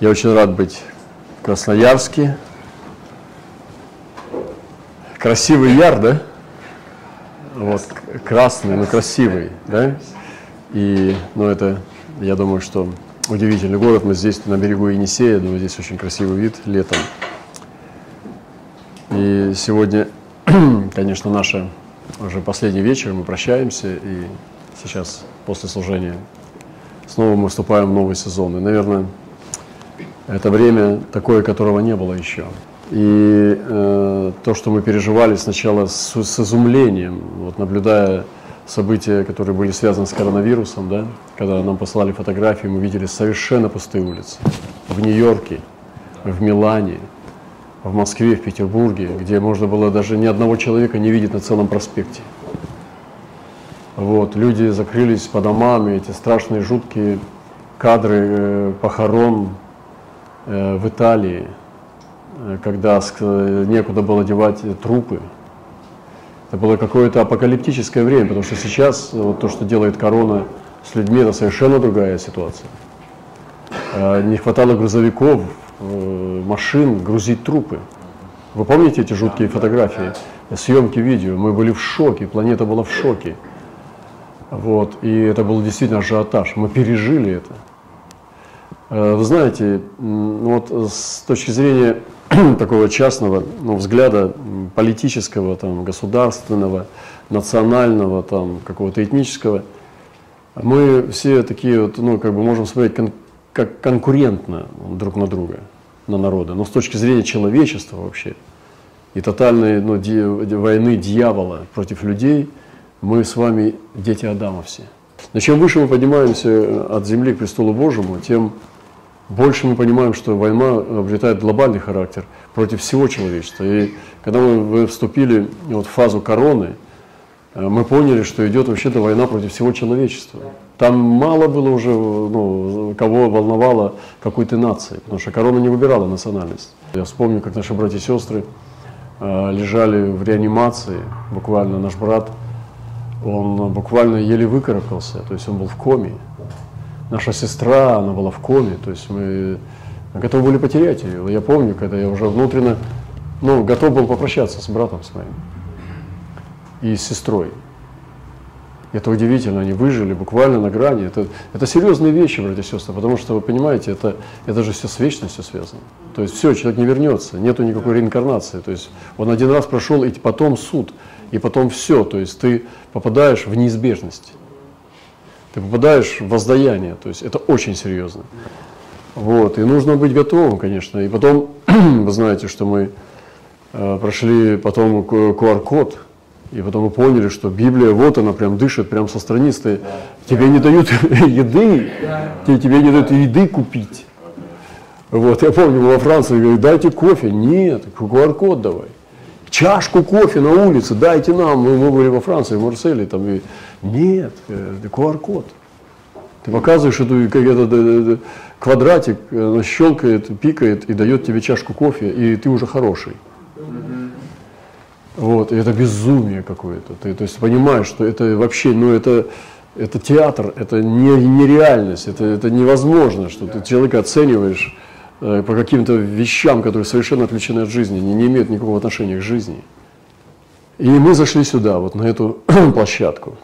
Я очень рад быть в Красноярске. Красивый яр, да? Вот, красный, но красивый, да? И, ну, это, я думаю, что удивительный город. Мы здесь на берегу Енисея, думаю, здесь очень красивый вид летом. И сегодня, конечно, наша уже последний вечер, мы прощаемся, и сейчас, после служения, снова мы вступаем в новый сезон. И, наверное, это время такое, которого не было еще. И э, то, что мы переживали сначала с, с изумлением, вот наблюдая события, которые были связаны с коронавирусом, да, когда нам послали фотографии, мы видели совершенно пустые улицы. В Нью-Йорке, в Милане, в Москве, в Петербурге, где можно было даже ни одного человека не видеть на целом проспекте. Вот, люди закрылись по домам, и эти страшные, жуткие кадры э, похорон в Италии – Э, когда некуда было девать трупы. Это было какое-то апокалиптическое время, потому что сейчас вот то, что делает корона с людьми, это совершенно другая ситуация. Э, не хватало грузовиков, э, машин грузить трупы. Вы помните эти жуткие фотографии, съемки видео? Мы были в шоке, планета была в шоке. Вот, и это был действительно ажиотаж. Мы пережили это. Вы знаете, вот с точки зрения такого частного ну, взгляда политического, там, государственного, национального, там, какого-то этнического, мы все такие вот, ну, как бы можем смотреть кон- как конкурентно друг на друга, на народы. Но с точки зрения человечества вообще и тотальной ну, ди- войны дьявола против людей, мы с вами дети Адама все. Но чем выше мы поднимаемся от земли к престолу Божьему, тем больше мы понимаем, что война обретает глобальный характер против всего человечества. И когда мы вступили вот в фазу короны, э, мы поняли, что идет вообще-то война против всего человечества. Там мало было уже, ну, кого волновало какой то нации, потому что корона не выбирала национальность. Я вспомню, как наши братья и сестры э, лежали в реанимации, буквально наш брат, он буквально еле выкарабкался, то есть он был в коме наша сестра, она была в коме, то есть мы готовы были потерять ее. Я помню, когда я уже внутренне, ну, готов был попрощаться с братом своим и с сестрой. Это удивительно, они выжили буквально на грани. Это, это серьезные вещи, братья и сестры, потому что, вы понимаете, это, это же все с вечностью связано. То есть все, человек не вернется, нету никакой реинкарнации. То есть он один раз прошел, и потом суд, и потом все. То есть ты попадаешь в неизбежность ты попадаешь в воздаяние, то есть это очень серьезно. Вот, и нужно быть готовым, конечно. И потом, вы знаете, что мы э, прошли потом QR-код, и потом мы поняли, что Библия, вот она прям дышит, прям со страницы. Тебе не дают еды, тебе, тебе не дают еды купить. Вот, я помню, во Франции говорят, дайте кофе. Нет, QR-код давай. Чашку кофе на улице, дайте нам. Мы, мы были во Франции, в Марселе, там, и нет, QR-код. Э, Ты показываешь эту, как этот квадратик, она щелкает, пикает и дает тебе чашку кофе, и ты уже хороший. Вот, и это безумие какое-то. Ты то есть понимаешь, что это вообще, ну это, это театр, это не, нереальность, это, это невозможно, что ты человека оцениваешь э, по каким-то вещам, которые совершенно отвлечены от жизни, не, не имеют никакого отношения к жизни. И мы зашли сюда, вот на эту площадку.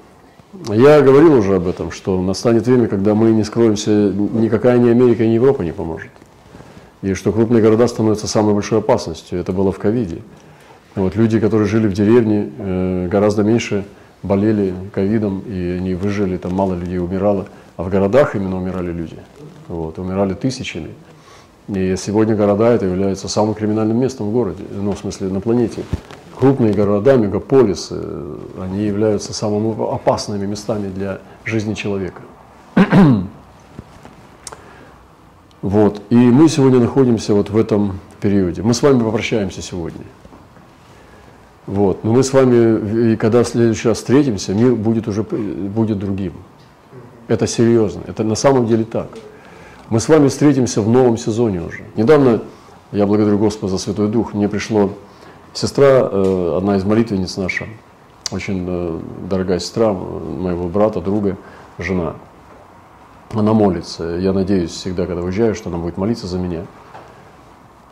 Я говорил уже об этом, что настанет время, когда мы не скроемся, никакая ни Америка, ни Европа не поможет. И что крупные города становятся самой большой опасностью. Это было в ковиде. Вот люди, которые жили в деревне, э, гораздо меньше болели ковидом, и они выжили, там мало людей умирало. А в городах именно умирали люди. Вот, умирали тысячами. И сегодня города это является самым криминальным местом в городе, ну, в смысле, на планете крупные города, мегаполисы, они являются самыми опасными местами для жизни человека. Вот. И мы сегодня находимся вот в этом периоде. Мы с вами попрощаемся сегодня. Вот. Но мы с вами, и когда в следующий раз встретимся, мир будет уже будет другим. Это серьезно. Это на самом деле так. Мы с вами встретимся в новом сезоне уже. Недавно, я благодарю Господа за Святой Дух, мне пришло Сестра, э, одна из молитвенниц наша, очень э, дорогая сестра моего брата, друга, жена. она молится. Я надеюсь всегда, когда уезжаю, что она будет молиться за меня.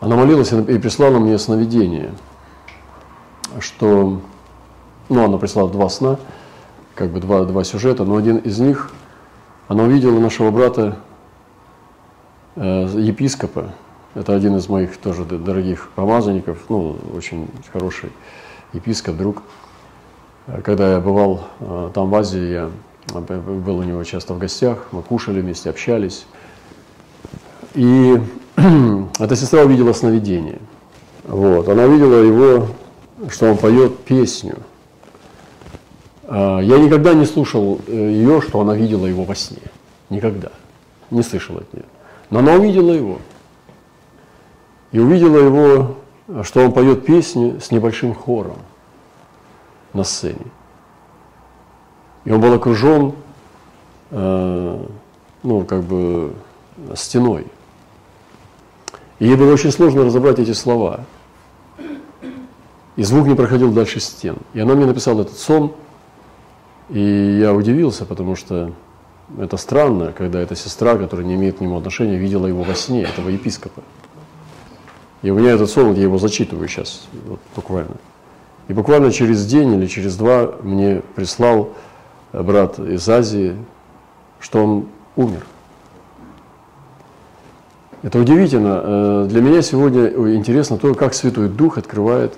Она молилась и прислала мне сновидение, что, ну, она прислала два сна, как бы два, два сюжета, но один из них, она увидела нашего брата, епископа, это один из моих тоже дорогих помазанников, ну, очень хороший епископ, друг. Когда я бывал э, там в Азии, я был у него часто в гостях, мы кушали вместе, общались. И эта сестра увидела сновидение. Вот. Она видела его, что он поет песню. Я никогда не слушал э, ее, что она видела его во сне. Никогда. Не слышал от нее. Но она увидела его. И увидела его, что он поет песню с небольшим хором на сцене. И он был окружен, э, ну, как бы стеной. И ей было очень сложно разобрать эти слова. И звук не проходил дальше стен. И она мне написала этот сон, и я удивился, потому что это странно, когда эта сестра, которая не имеет к нему отношения, видела его во сне, этого епископа. И у меня этот сон, я его зачитываю сейчас, вот, буквально. И буквально через день или через два мне прислал брат из Азии, что он умер. Это удивительно. Э, для меня сегодня интересно то, как Святой Дух открывает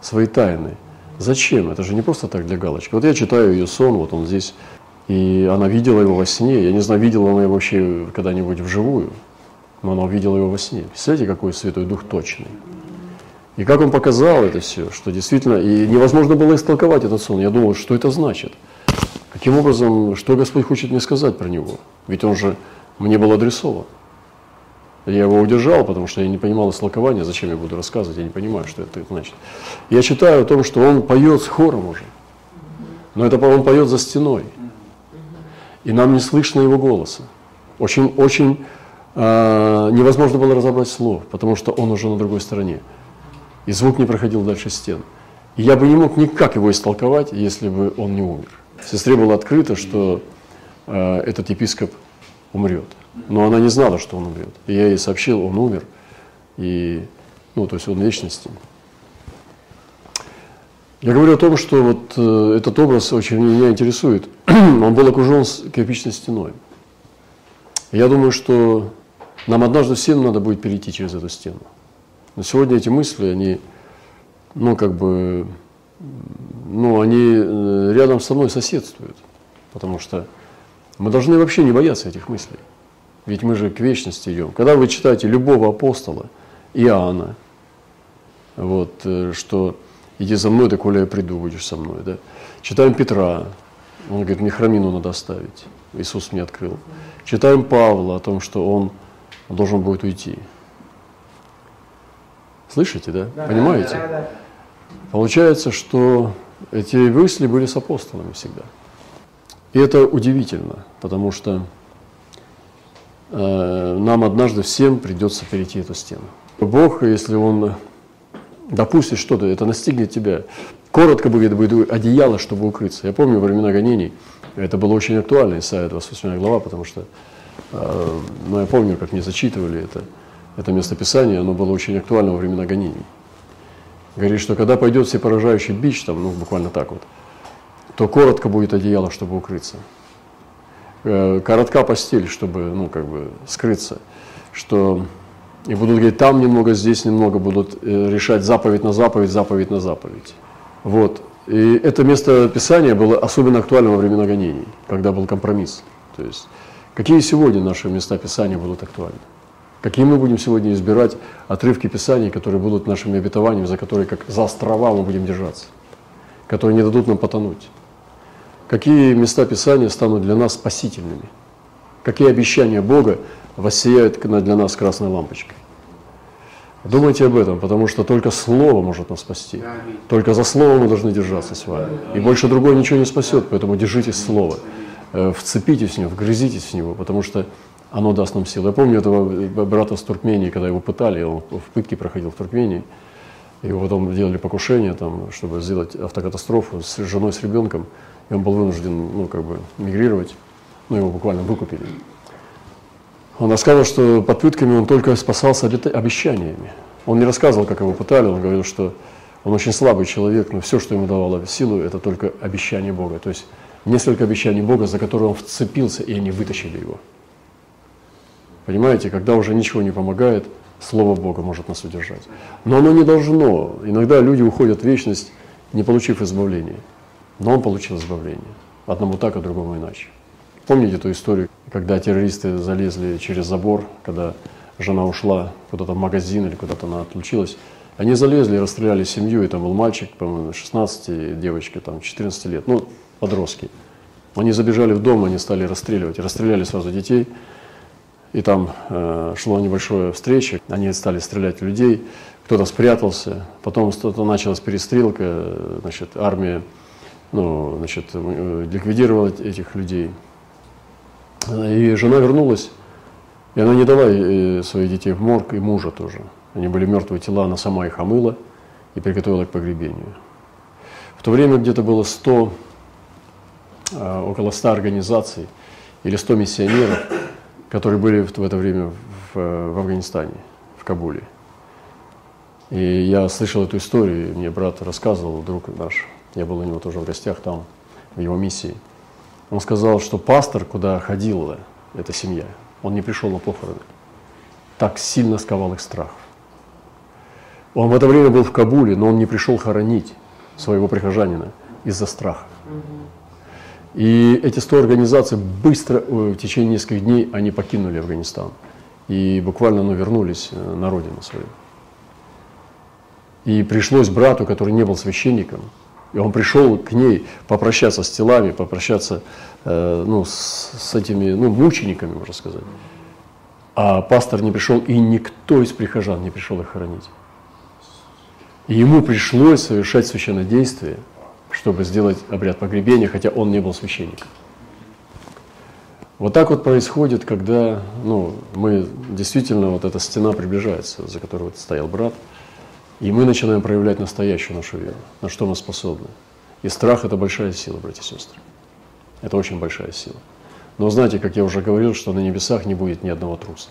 свои тайны. Зачем? Это же не просто так для галочки. Вот я читаю ее сон, вот он здесь, и она видела его во сне. Я не знаю, видела она его вообще когда-нибудь вживую, но она увидела его во сне. Представляете, какой Святой Дух точный. И как он показал это все, что действительно, и невозможно было истолковать этот сон. Я думал, что это значит. Каким образом, что Господь хочет мне сказать про него? Ведь он же мне был адресован. Я его удержал, потому что я не понимал истолкования, зачем я буду рассказывать, я не понимаю, что это значит. Я читаю о том, что он поет с хором уже, но это он поет за стеной, и нам не слышно его голоса. Очень, очень э, невозможно было разобрать слов, потому что он уже на другой стороне, и звук не проходил дальше стен. И я бы не мог никак его истолковать, если бы он не умер. Сестре было открыто, что э, этот епископ умрет. Но она не знала, что он умрет. И я ей сообщил, он умер. И, ну, то есть он вечности. Я говорю о том, что вот э, этот образ очень меня интересует. он был окружен кирпичной стеной. Я думаю, что нам однажды всем надо будет перейти через эту стену. Но сегодня эти мысли, они, ну, как бы, ну, они э, рядом со мной соседствуют. Потому что мы должны вообще не бояться этих мыслей. Ведь мы же к вечности идем. Когда вы читаете любого апостола, Иоанна, вот, э, что иди за мной, коли я приду, будешь со мной. Да? Читаем Петра, он говорит, мне храмину надо оставить. Иисус мне открыл. Читаем Павла о том, что он должен будет уйти. Слышите, да? да Понимаете? Да, да, да. Получается, что эти мысли были с апостолами всегда. И это удивительно, потому что э, нам однажды всем придется перейти эту стену. Бог, если Он допустит что-то, это настигнет тебя. Коротко будет, будет одеяло, чтобы укрыться. Я помню времена гонений, это было очень актуально, Исайя 28 глава, потому что, э, ну, я помню, как мне зачитывали это, это местописание, оно было очень актуально во времена гонений. Говорит, что когда пойдет всепоражающий бич, там, ну, буквально так вот, то коротко будет одеяло, чтобы укрыться. Э, коротка постель, чтобы, ну, как бы, скрыться. Что и будут говорить, там немного, здесь немного, будут э, решать заповедь на заповедь, заповедь на заповедь. Вот. И это место Писания было особенно актуально во времена гонений, когда был компромисс. То есть, какие сегодня наши места Писания будут актуальны? Какие мы будем сегодня избирать отрывки Писаний, которые будут нашими обетованиями, за которые как за острова мы будем держаться, которые не дадут нам потонуть? Какие места Писания станут для нас спасительными? Какие обещания Бога воссияют для нас красной лампочкой? Думайте об этом, потому что только Слово может нас спасти. Только за Слово мы должны держаться с вами. И больше другое ничего не спасет, поэтому держитесь Слова. Э, вцепитесь в него, вгрызитесь в него, потому что оно даст нам силу. Я помню этого брата с Туркмении, когда его пытали, он в пытке проходил в Туркмении, его потом делали покушение, там, чтобы сделать автокатастрофу с женой, с ребенком, и он был вынужден, ну, как бы, мигрировать, ну, его буквально выкупили. Он рассказывал, что под пытками он только спасался обещаниями. Он не рассказывал, как его пытали, он говорил, что он очень слабый человек, но все, что ему давало силу, это только обещание Бога. То есть несколько обещаний Бога, за которые он вцепился, и они вытащили его. Понимаете, когда уже ничего не помогает, Слово Бога может нас удержать. Но оно не должно. Иногда люди уходят в вечность, не получив избавления. Но он получил избавление. Одному так, а другому иначе. Помните эту историю, когда террористы залезли через забор, когда жена ушла куда-то в магазин или куда-то она отлучилась. Они залезли и расстреляли семью, и там был мальчик, по-моему, 16, девочка там 14 лет, ну, подростки. Они забежали в дом, они стали расстреливать, расстреляли сразу детей, и там э, шло небольшое встреча, они стали стрелять в людей, кто-то спрятался, потом что-то началась перестрелка, значит, армия ну, значит, э, ликвидировала этих людей. И жена вернулась, и она не дала э, своих детей в морг, и мужа тоже. Они были мертвые тела, она сама их омыла и приготовила к погребению. В то время где-то было 100, э, около 100 организаций или 100 миссионеров, которые были в это время в, в Афганистане, в Кабуле. И я слышал эту историю, мне брат рассказывал, друг наш, я был у него тоже в гостях там, в его миссии. Он сказал, что пастор, куда ходила эта семья, он не пришел на похороны. Так сильно сковал их страх. Он в это время был в Кабуле, но он не пришел хоронить своего прихожанина из-за страха. И эти 100 организаций быстро, в течение нескольких дней, они покинули Афганистан. И буквально ну, вернулись э, на родину свою. И пришлось брату, который не был священником, и он пришел к ней попрощаться с телами, попрощаться э, ну, с, с этими ну, мучениками, можно сказать. А пастор не пришел, и никто из прихожан не пришел их хоронить. И ему пришлось совершать священное действие, чтобы сделать обряд погребения, хотя он не был священником. Вот так вот происходит, когда ну, мы действительно, вот эта стена приближается, за которой вот стоял брат – и мы начинаем проявлять настоящую нашу веру, на что мы способны. И страх – это большая сила, братья и сестры. Это очень большая сила. Но знаете, как я уже говорил, что на небесах не будет ни одного труса.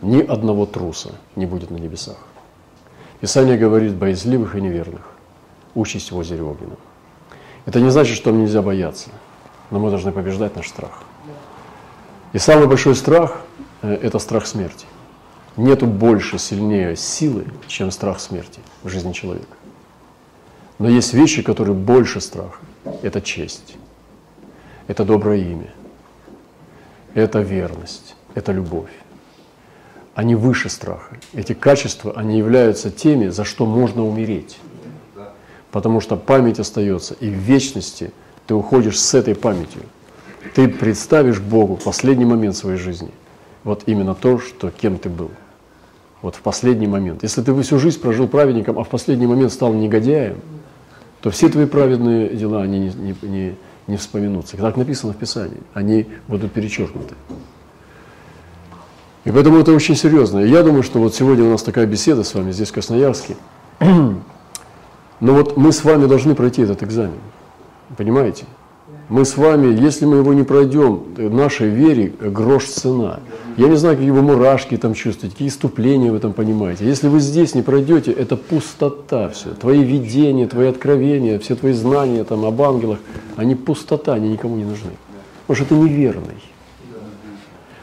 Ни одного труса не будет на небесах. Писание говорит боязливых и неверных. Участь в озере огненном. Это не значит, что нам нельзя бояться, но мы должны побеждать наш страх. И самый большой страх э, – это страх смерти. Нету больше, сильнее силы, чем страх смерти в жизни человека. Но есть вещи, которые больше страха. Это честь, это доброе имя, это верность, это любовь. Они выше страха. Эти качества, они являются теми, за что можно умереть. Потому что память остается, и в вечности ты уходишь с этой памятью. Ты представишь Богу последний момент своей жизни вот именно то, что кем ты был вот в последний момент. Если ты всю жизнь прожил праведником, а в последний момент стал негодяем, то все твои праведные дела, они не, не, не, не вспоминутся. Так написано в Писании. Они будут перечеркнуты. И поэтому это очень серьезно. И я думаю, что вот сегодня у нас такая беседа с вами здесь, в Красноярске. Но вот мы с вами должны пройти этот экзамен. Понимаете? Мы с вами, если мы его не пройдем, нашей вере грош цена. Я не знаю, какие вы мурашки там чувствуете, какие иступления вы там понимаете. Если вы здесь не пройдете, это пустота все. Твои видения, твои откровения, все твои знания там об ангелах, они пустота, они никому не нужны. Потому что ты неверный.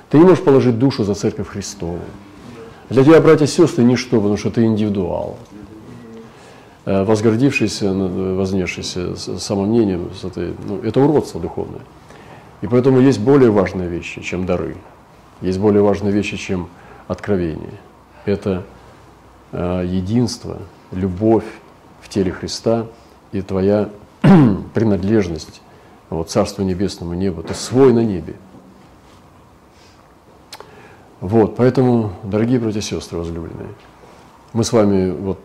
Ты не можешь положить душу за церковь Христову. Для тебя, братья и сестры, ничто, потому что ты индивидуал. Э, возгордившийся, вознесшийся самомнением, ну, это уродство духовное. И поэтому есть более важные вещи, чем дары. Есть более важные вещи, чем откровение. Это э, единство, любовь в теле Христа и твоя принадлежность вот, Царству Небесному небу. Ты свой на небе. Вот, поэтому, дорогие братья и сестры возлюбленные, мы с вами вот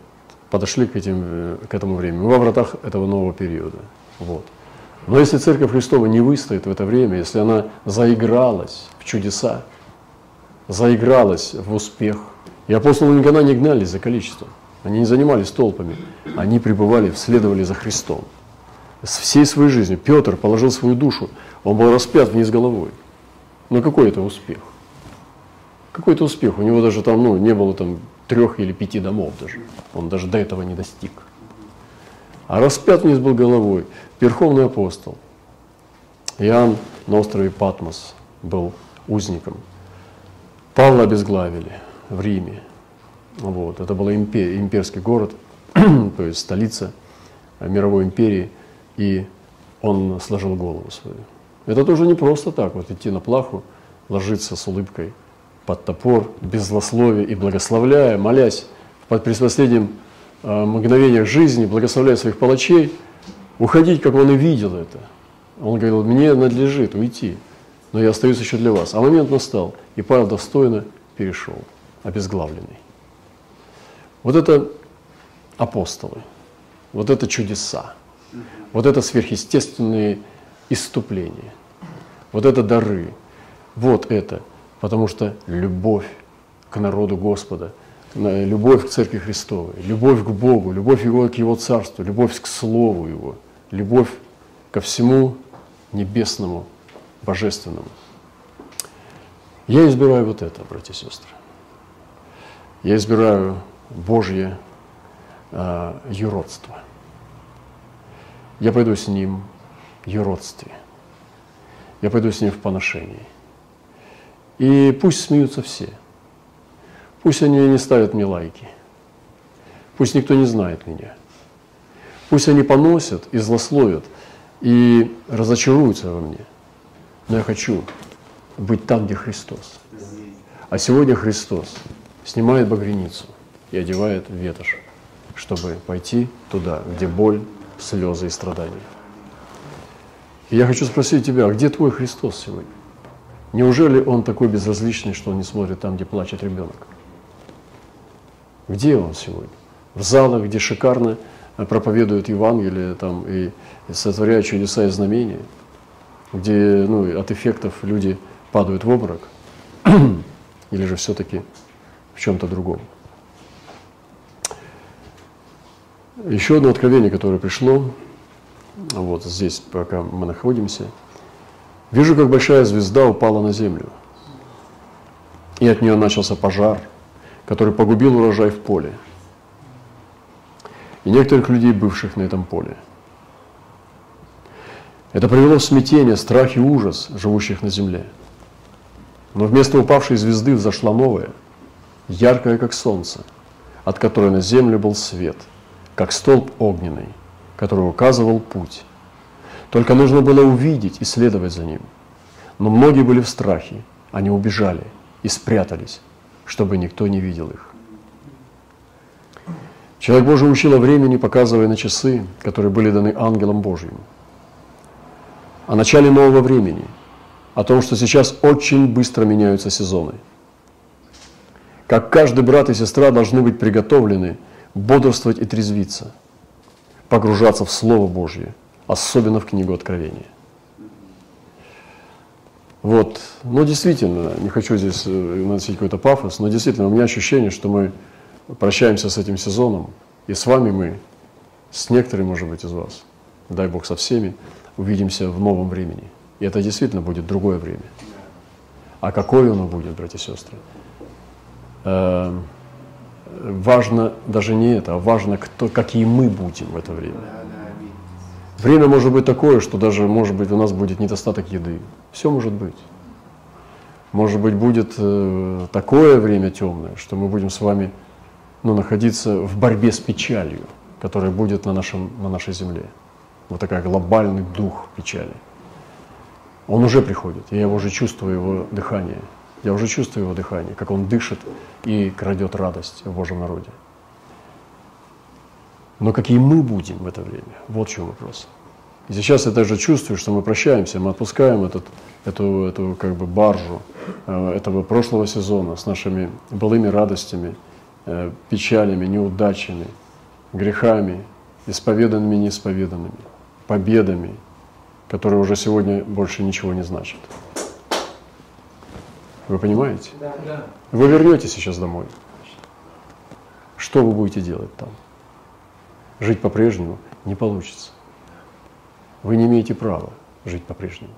подошли к, этим, к этому времени. Мы во вратах этого нового периода. Вот. Но если Церковь Христова не выстоит в это время, если она заигралась в чудеса, заигралась в успех, и апостолы никогда не гнались за количеством, они не занимались толпами, они пребывали, следовали за Христом. С всей своей жизнью Петр положил свою душу, он был распят вниз головой. Но какой это успех? какой-то успех. У него даже там ну, не было там трех или пяти домов даже. Он даже до этого не достиг. А распят вниз был головой верховный апостол. Иоанн на острове Патмос был узником. Павла обезглавили в Риме. Вот. Это был импер, имперский город, то есть столица мировой империи, и он сложил голову свою. Это тоже не просто так, вот идти на плаху, ложиться с улыбкой под топор, без злословия и благословляя, молясь под предпоследним э, мгновениях жизни, благословляя своих палачей, уходить, как он и видел это. Он говорил, мне надлежит уйти, но я остаюсь еще для вас. А момент настал, и Павел достойно перешел, обезглавленный. Вот это апостолы, вот это чудеса, вот это сверхъестественные иступления, вот это дары, вот это, потому что любовь к народу Господа, любовь к Церкви Христовой, любовь к Богу, любовь его к Его Царству, любовь к Слову Его, любовь ко всему небесному, божественному. Я избираю вот это, братья и сестры. Я избираю Божье э, юродство. Я пойду с Ним в юродстве. Я пойду с Ним в поношении. И пусть смеются все. Пусть они не ставят мне лайки. Пусть никто не знает меня. Пусть они поносят и злословят, и разочаруются во мне. Но я хочу быть там, где Христос. А сегодня Христос снимает багряницу и одевает ветошь, чтобы пойти туда, где боль, слезы и страдания. И я хочу спросить тебя, а где твой Христос сегодня? Неужели Он такой безразличный, что Он не смотрит там, где плачет ребенок? Где Он сегодня? В залах, где шикарно проповедуют Евангелие там, и сотворяют чудеса и знамения, где ну, от эффектов люди падают в обморок, или же все-таки в чем-то другом. Еще одно откровение, которое пришло, вот здесь, пока мы находимся. Вижу, как большая звезда упала на землю, и от нее начался пожар, который погубил урожай в поле – и некоторых людей, бывших на этом поле. Это привело в смятение, страх и ужас живущих на земле. Но вместо упавшей звезды взошла новая, яркая, как солнце, от которой на землю был свет, как столб огненный, который указывал путь. Только нужно было увидеть и следовать за ним. Но многие были в страхе, они убежали и спрятались, чтобы никто не видел их. Человек Божий учил о времени, показывая на часы, которые были даны ангелом Божьим. О начале нового времени, о том, что сейчас очень быстро меняются сезоны. Как каждый брат и сестра должны быть приготовлены бодрствовать и трезвиться, погружаться в Слово Божье, особенно в книгу Откровения. Вот, ну действительно, не хочу здесь э, наносить какой-то пафос, но действительно у меня ощущение, что мы прощаемся с этим сезоном, и с вами мы, с некоторыми, может быть, из вас, дай Бог со всеми, увидимся в новом времени. И это действительно будет другое время. А какое оно будет, братья и сестры? Э, важно даже не это, а важно, кто, какие мы будем в это время. Время может быть такое, что даже, может быть, у нас будет недостаток еды. Все может быть. Может быть, будет э, такое время темное, что мы будем с вами ну, находиться в борьбе с печалью, которая будет на, нашем, на нашей земле. Вот такой глобальный дух печали. Он уже приходит, я его уже чувствую его дыхание. Я уже чувствую его дыхание, как он дышит и крадет радость в Божьем народе. Но какие мы будем в это время? Вот в чем вопрос. И сейчас я также чувствую, что мы прощаемся, мы отпускаем этот, эту, эту как бы баржу э, этого прошлого сезона с нашими былыми радостями – Э, печалями, неудачами, грехами, исповеданными и неисповеданными, победами, которые уже сегодня больше ничего не значат. Вы понимаете? Да. Вы вернетесь сейчас домой. Что вы будете делать там? Жить по-прежнему не получится. Вы не имеете права жить по-прежнему.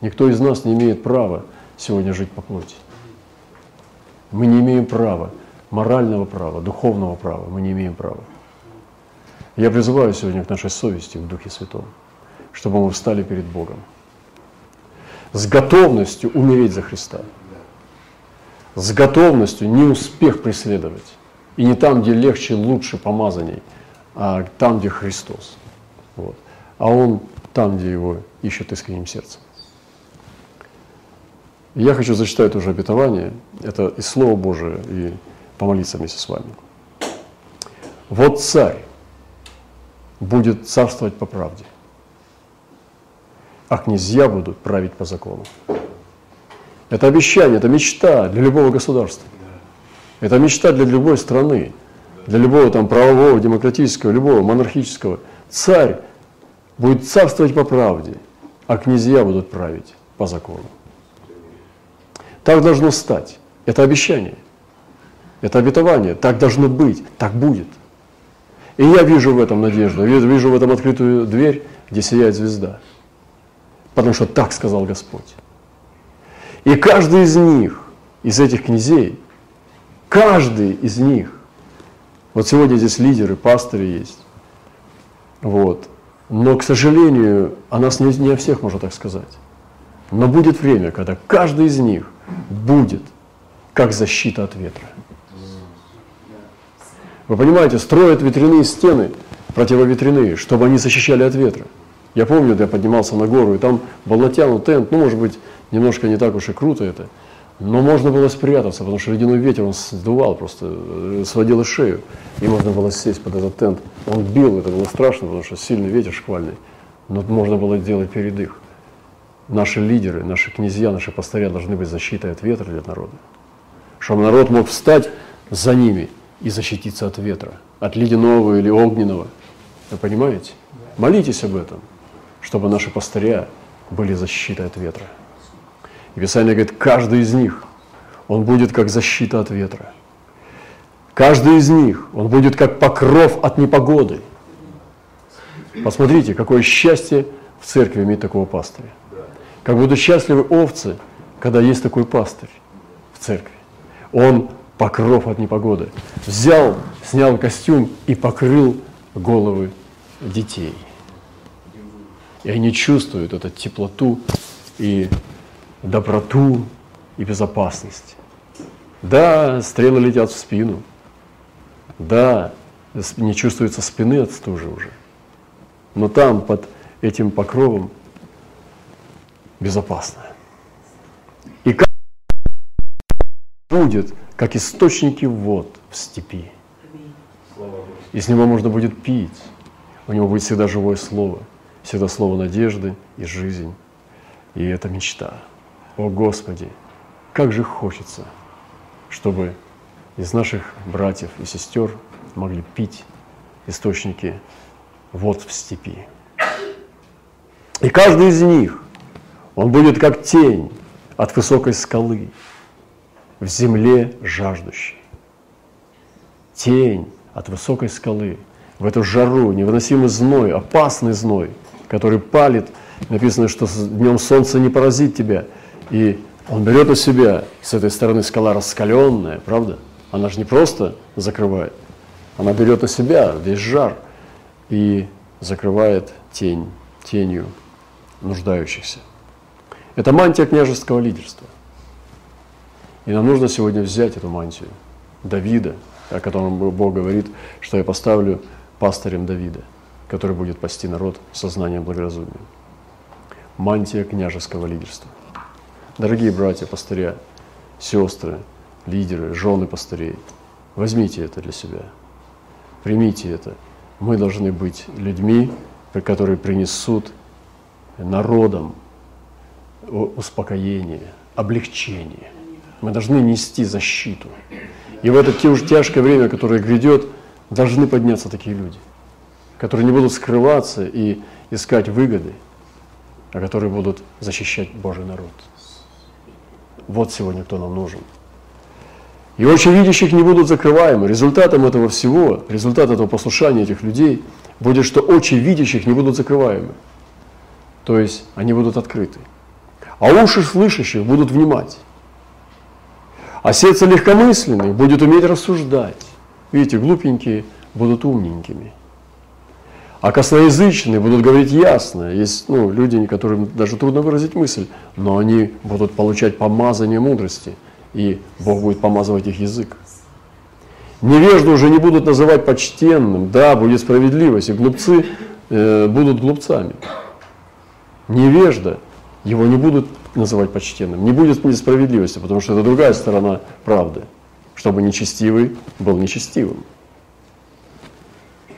Никто из нас не имеет права сегодня жить по плоти. Мы не имеем права, морального права, духовного права, мы не имеем права. Я призываю сегодня к нашей совести в Духе Святом, чтобы мы встали перед Богом с готовностью умереть за Христа, с готовностью не успех преследовать, и не там, где легче, лучше, помазанней, а там, где Христос. Вот. А Он там, где Его ищут искренним сердцем. Я хочу зачитать уже обетование, это из Слова Божия, и помолиться вместе с вами. Вот царь будет царствовать по правде, а князья будут править по закону. Это обещание, это мечта для любого государства. Это мечта для любой страны, для любого там правового, демократического, любого монархического. Царь будет царствовать по правде, а князья будут править по закону. Так должно стать. Это обещание. Это обетование. Так должно быть. Так будет. И я вижу в этом надежду. Вижу в этом открытую дверь, где сияет звезда. Потому что так сказал Господь. И каждый из них, из этих князей, каждый из них, вот сегодня здесь лидеры, пастыри есть, вот, но, к сожалению, о нас не, не о всех можно так сказать. Но будет время, когда каждый из них будет как защита от ветра. Вы понимаете, строят ветряные стены, противоветряные, чтобы они защищали от ветра. Я помню, я поднимался на гору, и там был натянут тент, ну, может быть, немножко не так уж и круто это, но можно было спрятаться, потому что ледяной ветер, он сдувал просто, э, сводил шею, и можно было сесть под этот тент. Он бил, это было страшно, потому что сильный ветер шквальный, но можно было делать передых наши лидеры, наши князья, наши пастыря должны быть защитой от ветра для народа. Чтобы народ мог встать за ними и защититься от ветра, от ледяного или огненного. Вы понимаете? Молитесь об этом, чтобы наши пастыря были защитой от ветра. И Писание говорит, каждый из них, он будет как защита от ветра. Каждый из них, он будет как покров от непогоды. Посмотрите, какое счастье в церкви иметь такого пастыря. Как будут счастливы овцы, когда есть такой пастырь в церкви. Он покров от непогоды. Взял, снял костюм и покрыл головы детей. И они чувствуют эту теплоту и доброту и безопасность. Да, стрелы летят в спину. Да, не чувствуется спины от стужи уже. Но там, под этим покровом, безопасное. И как будет, как источники вод в степи. И с него можно будет пить. У него будет всегда живое слово, всегда слово надежды и жизнь. И это мечта. О Господи, как же хочется, чтобы из наших братьев и сестер могли пить источники вод в степи. И каждый из них он будет как тень от высокой скалы в земле жаждущей. Тень от высокой скалы в эту жару, невыносимый зной, опасный зной, который палит. Написано, что днем солнце не поразит тебя. И он берет на себя, с этой стороны скала раскаленная, правда? Она же не просто закрывает, она берет на себя весь жар и закрывает тень, тенью нуждающихся. Это мантия княжеского лидерства. И нам нужно сегодня взять эту мантию Давида, о котором Бог говорит, что я поставлю пастырем Давида, который будет пасти народ сознанием благоразумия. Мантия княжеского лидерства. Дорогие братья, пастыря, сестры, лидеры, жены пастырей, возьмите это для себя, примите это. Мы должны быть людьми, которые принесут народам успокоение, облегчение. Мы должны нести защиту. И в это тяжкое время, которое грядет, должны подняться такие люди, которые не будут скрываться и искать выгоды, а которые будут защищать Божий народ. Вот сегодня кто нам нужен. И очи видящих не будут закрываемы. Результатом этого всего, результат этого послушания этих людей будет, что очи видящих не будут закрываемы. То есть они будут открыты а уши слышащих будут внимать. А сердце легкомысленный будет уметь рассуждать. Видите, глупенькие будут умненькими. А косноязычные будут говорить ясно. Есть ну, люди, которым даже трудно выразить мысль, но они будут получать помазание мудрости, и Бог будет помазывать их язык. Невежду уже не будут называть почтенным, да, будет справедливость, и глупцы э, будут глупцами. Невежда, его не будут называть почтенным, не будет несправедливости, потому что это другая сторона правды, чтобы нечестивый был нечестивым.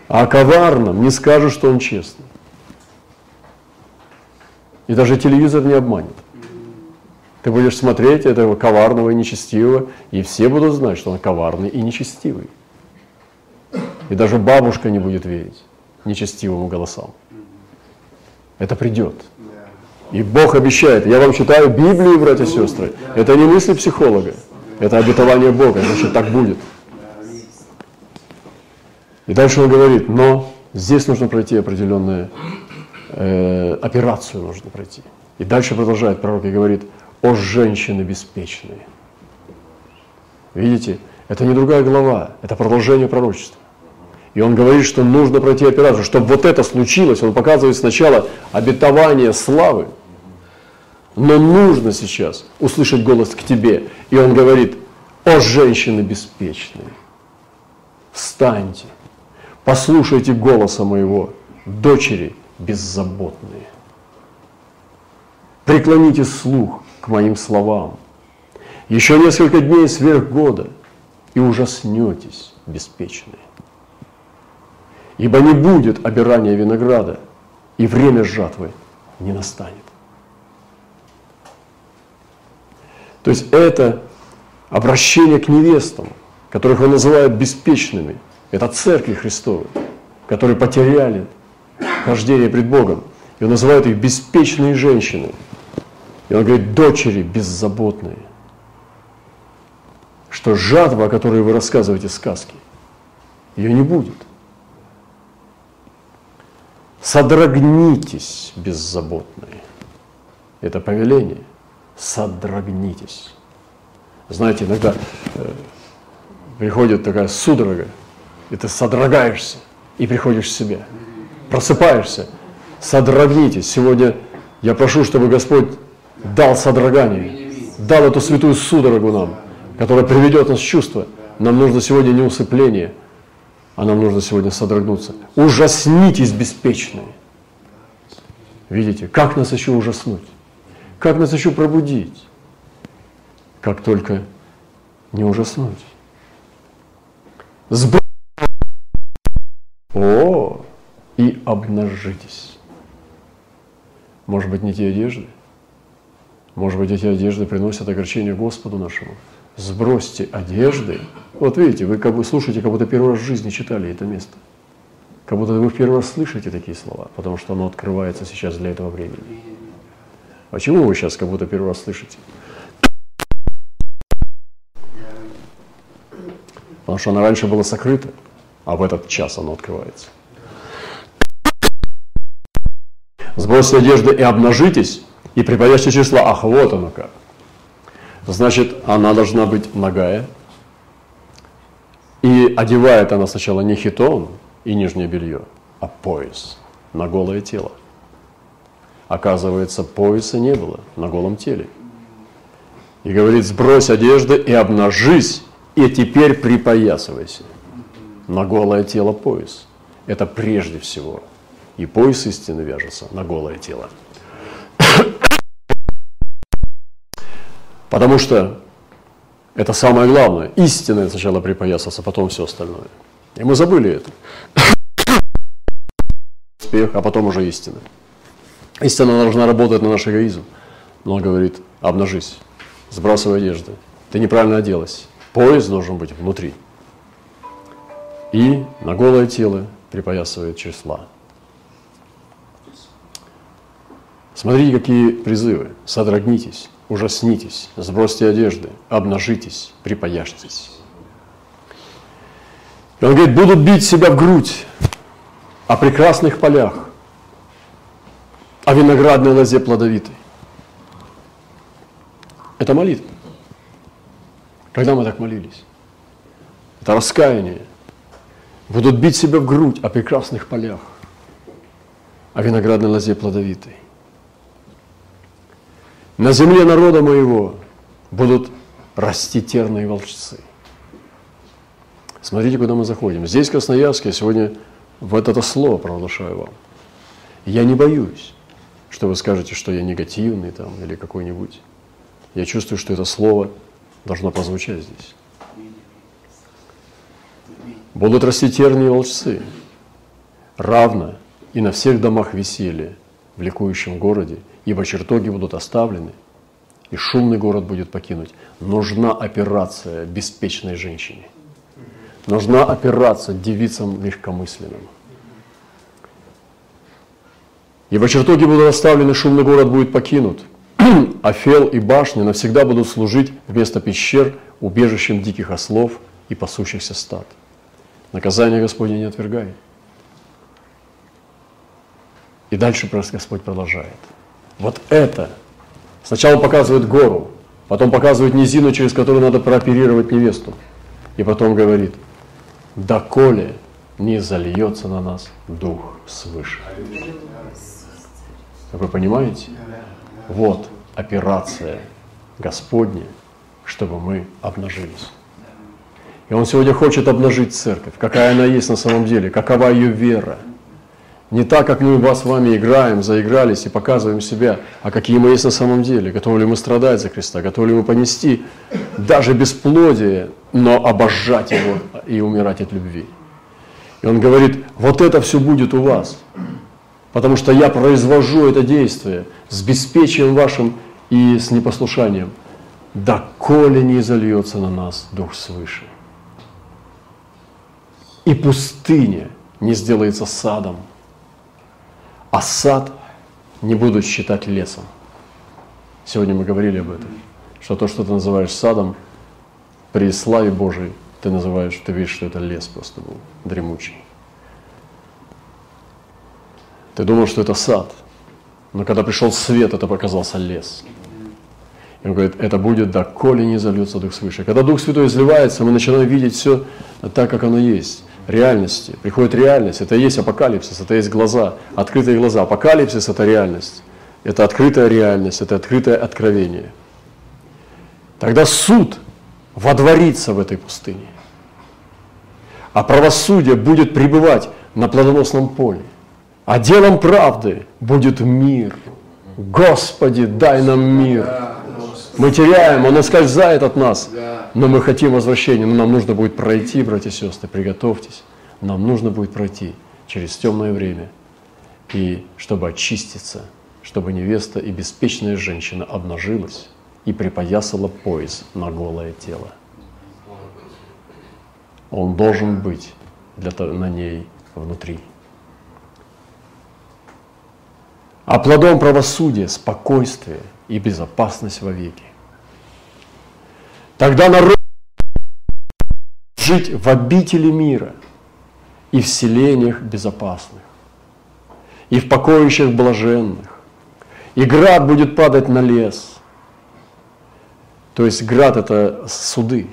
А о коварном не скажешь, что он честный. И даже телевизор не обманет. Ты будешь смотреть этого коварного и нечестивого, и все будут знать, что он коварный и нечестивый. И даже бабушка не будет верить нечестивым голосам. Это придет. И Бог обещает. Я вам читаю Библию, братья и сестры. Это не мысли психолога. Это обетование Бога. Значит, так будет. И дальше он говорит, но здесь нужно пройти определенную э, операцию, нужно пройти. И дальше продолжает пророк и говорит, о женщины беспечные. Видите, это не другая глава, это продолжение пророчества. И он говорит, что нужно пройти операцию. Чтобы вот это случилось, он показывает сначала обетование славы, но нужно сейчас услышать голос к тебе. И он говорит, о женщины беспечные, встаньте, Послушайте голоса моего, дочери беззаботные. Преклоните слух к моим словам. Еще несколько дней сверх года, и ужаснетесь, беспечные. Ибо не будет обирания винограда, и время жатвы не настанет. То есть это обращение к невестам, которых он называет беспечными – это церкви Христовы, которые потеряли хождение пред Богом. И он называет их беспечные женщины. И он говорит, дочери беззаботные. Что жатва, о которой вы рассказываете сказки, ее не будет. Содрогнитесь, беззаботные. Это повеление. Содрогнитесь. Знаете, иногда э, приходит такая судорога, и ты содрогаешься и приходишь в себя. Просыпаешься, содрогнитесь. Сегодня я прошу, чтобы Господь дал содрогание, дал эту святую судорогу нам, которая приведет нас в чувство. Нам нужно сегодня не усыпление, а нам нужно сегодня содрогнуться. Ужаснитесь, беспечные. Видите, как нас еще ужаснуть? Как нас еще пробудить? Как только не ужаснуть. Сбросить о, и обнажитесь. Может быть, не те одежды? Может быть, эти одежды приносят огорчение Господу нашему? Сбросьте одежды. Вот видите, вы как бы слушаете, как будто первый раз в жизни читали это место. Как будто вы в первый раз слышите такие слова, потому что оно открывается сейчас для этого времени. Почему вы сейчас как будто первый раз слышите? Потому что оно раньше было сокрыто а в этот час оно открывается. Сбросьте одежды и обнажитесь, и припадящие числа, ах, вот оно как. Значит, она должна быть ногая, и одевает она сначала не хитон и нижнее белье, а пояс на голое тело. Оказывается, пояса не было на голом теле. И говорит, сбрось одежды и обнажись, и теперь припоясывайся на голое тело пояс. Это прежде всего. И пояс истины вяжется на голое тело. Потому что это самое главное. Истина сначала припоясаться, потом все остальное. И мы забыли это. Успех, а потом уже истина. Истина должна работать на наш эгоизм. Но он говорит, обнажись, сбрасывай одежды. Ты неправильно оделась. Пояс должен быть внутри и на голое тело припоясывает числа. Смотрите, какие призывы. Содрогнитесь, ужаснитесь, сбросьте одежды, обнажитесь, припояжьтесь. И он говорит, будут бить себя в грудь о прекрасных полях, о виноградной лозе плодовитой. Это молитва Когда мы так молились? Это раскаяние. Будут бить себя в грудь о прекрасных полях, о виноградной лозе плодовитой. На земле народа моего будут расти терные волчцы. Смотрите, куда мы заходим. Здесь, в Красноярске, сегодня вот это слово провозглашаю вам. Я не боюсь, что вы скажете, что я негативный там или какой-нибудь. Я чувствую, что это слово должно прозвучать здесь. Будут расти тернии волчцы, равно и на всех домах веселье в ликующем городе, ибо чертоги будут оставлены, и шумный город будет покинуть. Нужна операция беспечной женщине. Нужна операция девицам легкомысленным. Ибо чертоги будут оставлены, шумный город будет покинут, а фел и башни навсегда будут служить вместо пещер убежищем диких ослов и пасущихся стад. Наказание Господне не отвергай. И дальше Господь продолжает. Вот это. Сначала показывает гору, потом показывает низину, через которую надо прооперировать невесту. И потом говорит, доколе не зальется на нас Дух свыше. Вы понимаете? Вот операция Господня, чтобы мы обнажились. И Он сегодня хочет обнажить церковь, какая она есть на самом деле, какова ее вера. Не так, как мы вас с вами играем, заигрались и показываем себя, а какие мы есть на самом деле. Готовы ли мы страдать за Христа, готовы ли мы понести даже бесплодие, но обожать Его и умирать от любви. И Он говорит, вот это все будет у вас, потому что я произвожу это действие с беспечием вашим и с непослушанием, доколе не зальется на нас Дух свыше и пустыня не сделается садом, а сад не будут считать лесом. Сегодня мы говорили об этом, что то, что ты называешь садом, при славе Божией ты называешь, ты видишь, что это лес просто был, дремучий. Ты думал, что это сад, но когда пришел свет, это показался лес. И он говорит, это будет, доколе не зальется Дух свыше. Когда Дух Святой изливается, мы начинаем видеть все так, как оно есть реальности. Приходит реальность, это и есть апокалипсис, это и есть глаза, открытые глаза. Апокалипсис – это реальность, это открытая реальность, это открытое откровение. Тогда суд водворится в этой пустыне, а правосудие будет пребывать на плодоносном поле, а делом правды будет мир. Господи, дай нам мир. Мы теряем, он ускользает от нас. Но мы хотим возвращения, но нам нужно будет пройти, братья и сестры, приготовьтесь. Нам нужно будет пройти через темное время, и чтобы очиститься, чтобы невеста и беспечная женщина обнажилась и припоясала пояс на голое тело. Он должен быть для, на ней внутри. А плодом правосудия – спокойствие и безопасность вовеки. Тогда народ жить в обители мира и в селениях безопасных, и в покоищах блаженных, и град будет падать на лес. То есть град – это суды.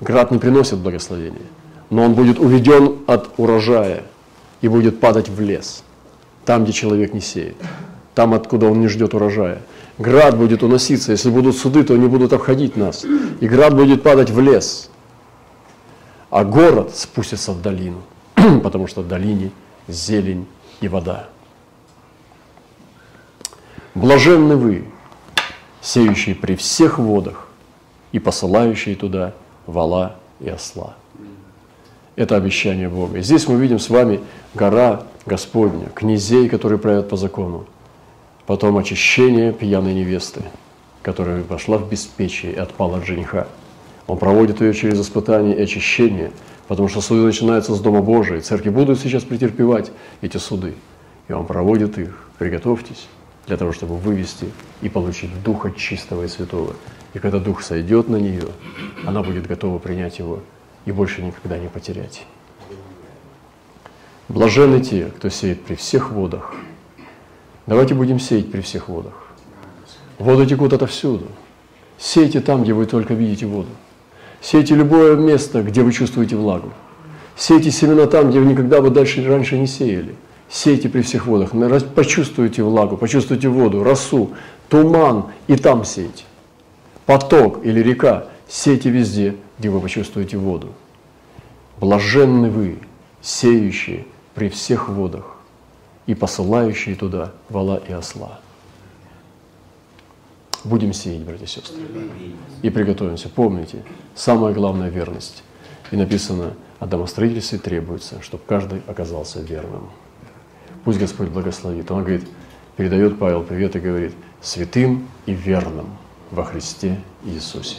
Град не приносит благословения, но он будет уведен от урожая и будет падать в лес, там, где человек не сеет, там, откуда он не ждет урожая – Град будет уноситься. Если будут суды, то они будут обходить нас. И град будет падать в лес. А город спустится в долину, потому что в долине зелень и вода. Блаженны вы, сеющие при всех водах и посылающие туда вала и осла. Это обещание Бога. И здесь мы видим с вами гора Господня, князей, которые правят по закону. Потом очищение пьяной невесты, которая вошла в беспечие и отпала от жениха. Он проводит ее через испытание и очищение, потому что суды начинаются с Дома Божия. Церкви будут сейчас претерпевать эти суды. И он проводит их. Приготовьтесь для того, чтобы вывести и получить Духа чистого и святого. И когда Дух сойдет на нее, она будет готова принять его и больше никогда не потерять. Блаженны те, кто сеет при всех водах, Давайте будем сеять при всех водах. Воды текут отовсюду. Сейте там, где вы только видите воду. Сейте любое место, где вы чувствуете влагу. Сейте семена там, где вы никогда бы дальше раньше не сеяли. Сейте при всех водах. Почувствуйте влагу, почувствуйте воду, росу, туман, и там сейте. Поток или река, сейте везде, где вы почувствуете воду. Блаженны вы, сеющие при всех водах и посылающие туда вала и осла. Будем сеять, братья и сестры. И приготовимся. Помните, самая главная верность. И написано, о домостроительстве требуется, чтобы каждый оказался верным. Пусть Господь благословит. Он говорит, передает Павел привет и говорит, святым и верным во Христе Иисусе.